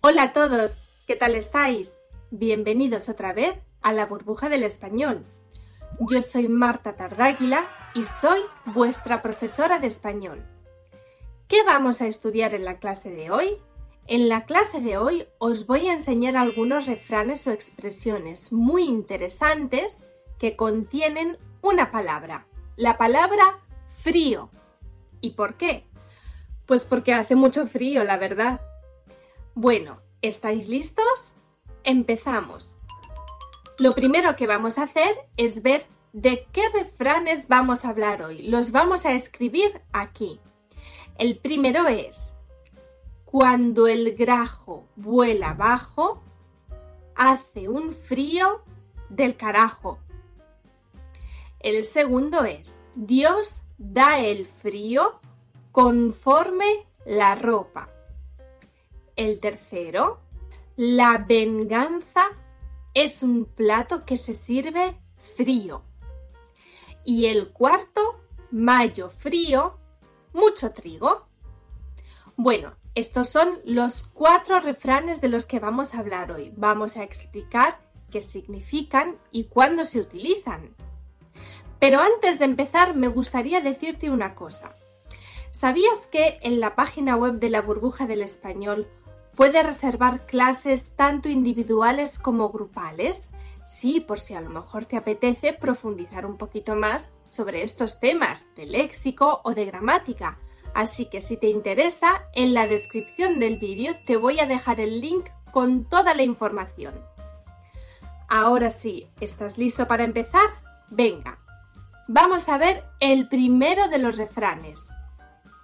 Hola a todos, ¿qué tal estáis? Bienvenidos otra vez a la burbuja del español. Yo soy Marta Tardáguila y soy vuestra profesora de español. ¿Qué vamos a estudiar en la clase de hoy? En la clase de hoy os voy a enseñar algunos refranes o expresiones muy interesantes que contienen una palabra, la palabra frío. ¿Y por qué? Pues porque hace mucho frío, la verdad. Bueno, ¿estáis listos? Empezamos. Lo primero que vamos a hacer es ver de qué refranes vamos a hablar hoy. Los vamos a escribir aquí. El primero es, cuando el grajo vuela bajo, hace un frío del carajo. El segundo es, Dios da el frío conforme la ropa. El tercero, la venganza es un plato que se sirve frío. Y el cuarto, mayo frío, mucho trigo. Bueno, estos son los cuatro refranes de los que vamos a hablar hoy. Vamos a explicar qué significan y cuándo se utilizan. Pero antes de empezar me gustaría decirte una cosa. ¿Sabías que en la página web de la burbuja del español Puede reservar clases tanto individuales como grupales. Sí, por si a lo mejor te apetece profundizar un poquito más sobre estos temas de léxico o de gramática. Así que si te interesa, en la descripción del vídeo te voy a dejar el link con toda la información. Ahora sí, ¿estás listo para empezar? Venga, vamos a ver el primero de los refranes.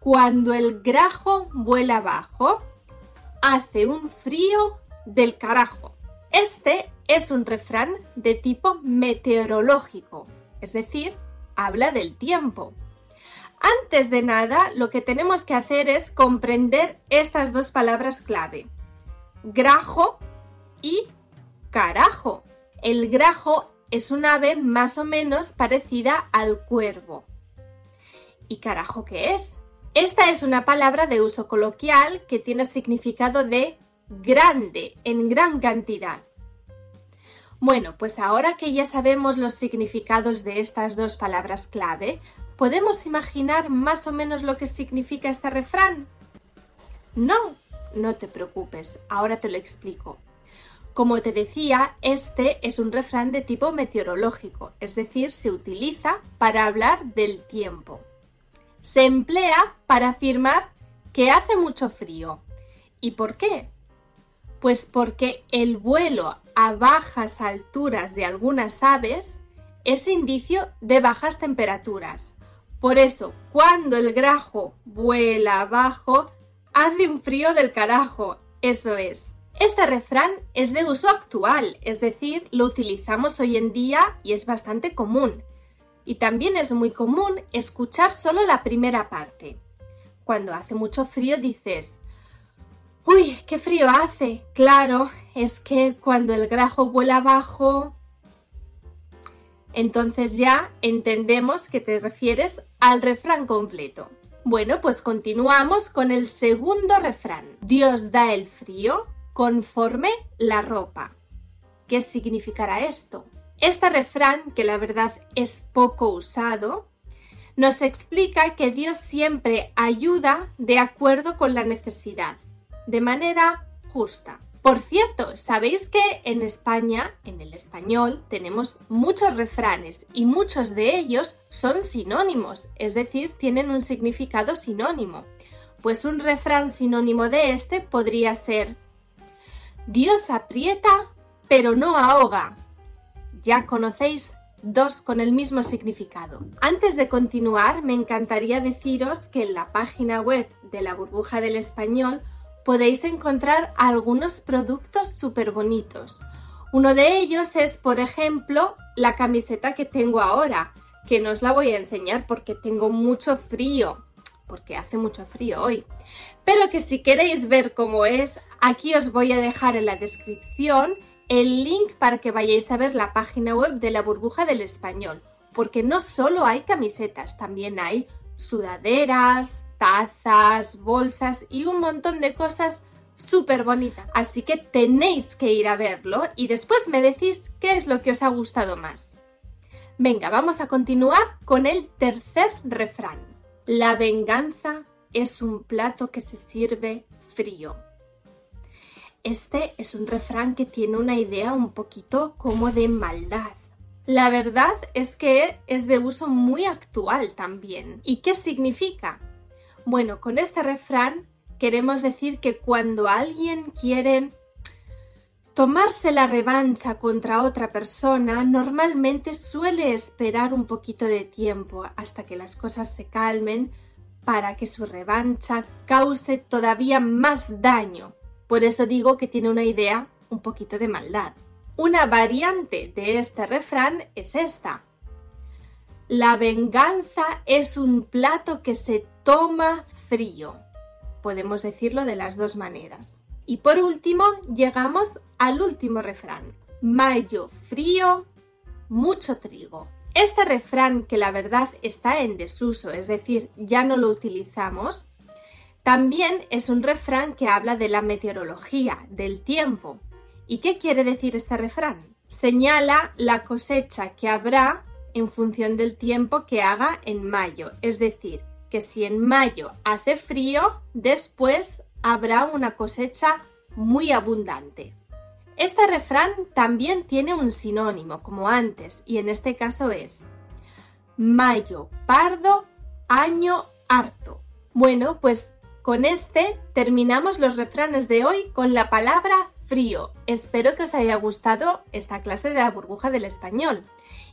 Cuando el grajo vuela abajo, hace un frío del carajo. Este es un refrán de tipo meteorológico, es decir, habla del tiempo. Antes de nada, lo que tenemos que hacer es comprender estas dos palabras clave, grajo y carajo. El grajo es un ave más o menos parecida al cuervo. ¿Y carajo qué es? Esta es una palabra de uso coloquial que tiene significado de grande, en gran cantidad. Bueno, pues ahora que ya sabemos los significados de estas dos palabras clave, ¿podemos imaginar más o menos lo que significa este refrán? No, no te preocupes, ahora te lo explico. Como te decía, este es un refrán de tipo meteorológico, es decir, se utiliza para hablar del tiempo se emplea para afirmar que hace mucho frío. ¿Y por qué? Pues porque el vuelo a bajas alturas de algunas aves es indicio de bajas temperaturas. Por eso, cuando el grajo vuela abajo, hace un frío del carajo. Eso es. Este refrán es de uso actual, es decir, lo utilizamos hoy en día y es bastante común. Y también es muy común escuchar solo la primera parte. Cuando hace mucho frío dices, ¡Uy, qué frío hace! Claro, es que cuando el grajo vuela abajo... Entonces ya entendemos que te refieres al refrán completo. Bueno, pues continuamos con el segundo refrán. Dios da el frío conforme la ropa. ¿Qué significará esto? Este refrán, que la verdad es poco usado, nos explica que Dios siempre ayuda de acuerdo con la necesidad, de manera justa. Por cierto, ¿sabéis que en España, en el español, tenemos muchos refranes y muchos de ellos son sinónimos, es decir, tienen un significado sinónimo? Pues un refrán sinónimo de este podría ser Dios aprieta pero no ahoga, ya conocéis dos con el mismo significado. Antes de continuar, me encantaría deciros que en la página web de la burbuja del español podéis encontrar algunos productos súper bonitos. Uno de ellos es, por ejemplo, la camiseta que tengo ahora, que no os la voy a enseñar porque tengo mucho frío, porque hace mucho frío hoy. Pero que si queréis ver cómo es, aquí os voy a dejar en la descripción el link para que vayáis a ver la página web de la burbuja del español, porque no solo hay camisetas, también hay sudaderas, tazas, bolsas y un montón de cosas súper bonitas. Así que tenéis que ir a verlo y después me decís qué es lo que os ha gustado más. Venga, vamos a continuar con el tercer refrán. La venganza es un plato que se sirve frío. Este es un refrán que tiene una idea un poquito como de maldad. La verdad es que es de uso muy actual también. ¿Y qué significa? Bueno, con este refrán queremos decir que cuando alguien quiere Tomarse la revancha contra otra persona normalmente suele esperar un poquito de tiempo hasta que las cosas se calmen para que su revancha cause todavía más daño. Por eso digo que tiene una idea un poquito de maldad. Una variante de este refrán es esta. La venganza es un plato que se toma frío. Podemos decirlo de las dos maneras. Y por último, llegamos al último refrán. Mayo frío, mucho trigo. Este refrán, que la verdad está en desuso, es decir, ya no lo utilizamos, también es un refrán que habla de la meteorología, del tiempo. ¿Y qué quiere decir este refrán? Señala la cosecha que habrá en función del tiempo que haga en mayo. Es decir, que si en mayo hace frío, después habrá una cosecha muy abundante. Este refrán también tiene un sinónimo, como antes, y en este caso es mayo pardo, año harto. Bueno, pues con este terminamos los refranes de hoy con la palabra frío. Espero que os haya gustado esta clase de la burbuja del español.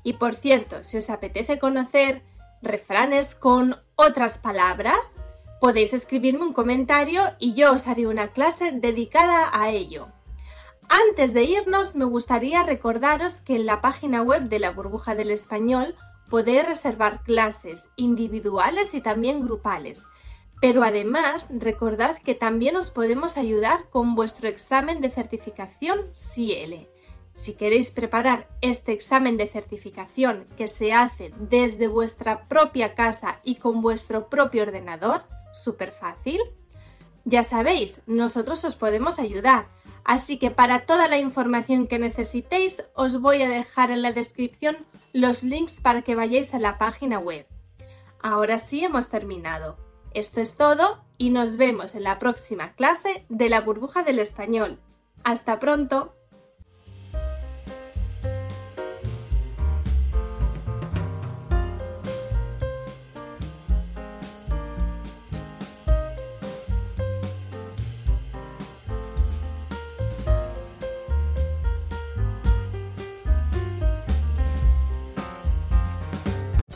Y por cierto, si os apetece conocer refranes con otras palabras, Podéis escribirme un comentario y yo os haré una clase dedicada a ello. Antes de irnos, me gustaría recordaros que en la página web de la burbuja del español podéis reservar clases individuales y también grupales. Pero además, recordad que también os podemos ayudar con vuestro examen de certificación CIEL. Si queréis preparar este examen de certificación que se hace desde vuestra propia casa y con vuestro propio ordenador, súper fácil. Ya sabéis, nosotros os podemos ayudar, así que para toda la información que necesitéis os voy a dejar en la descripción los links para que vayáis a la página web. Ahora sí hemos terminado. Esto es todo y nos vemos en la próxima clase de la burbuja del español. Hasta pronto.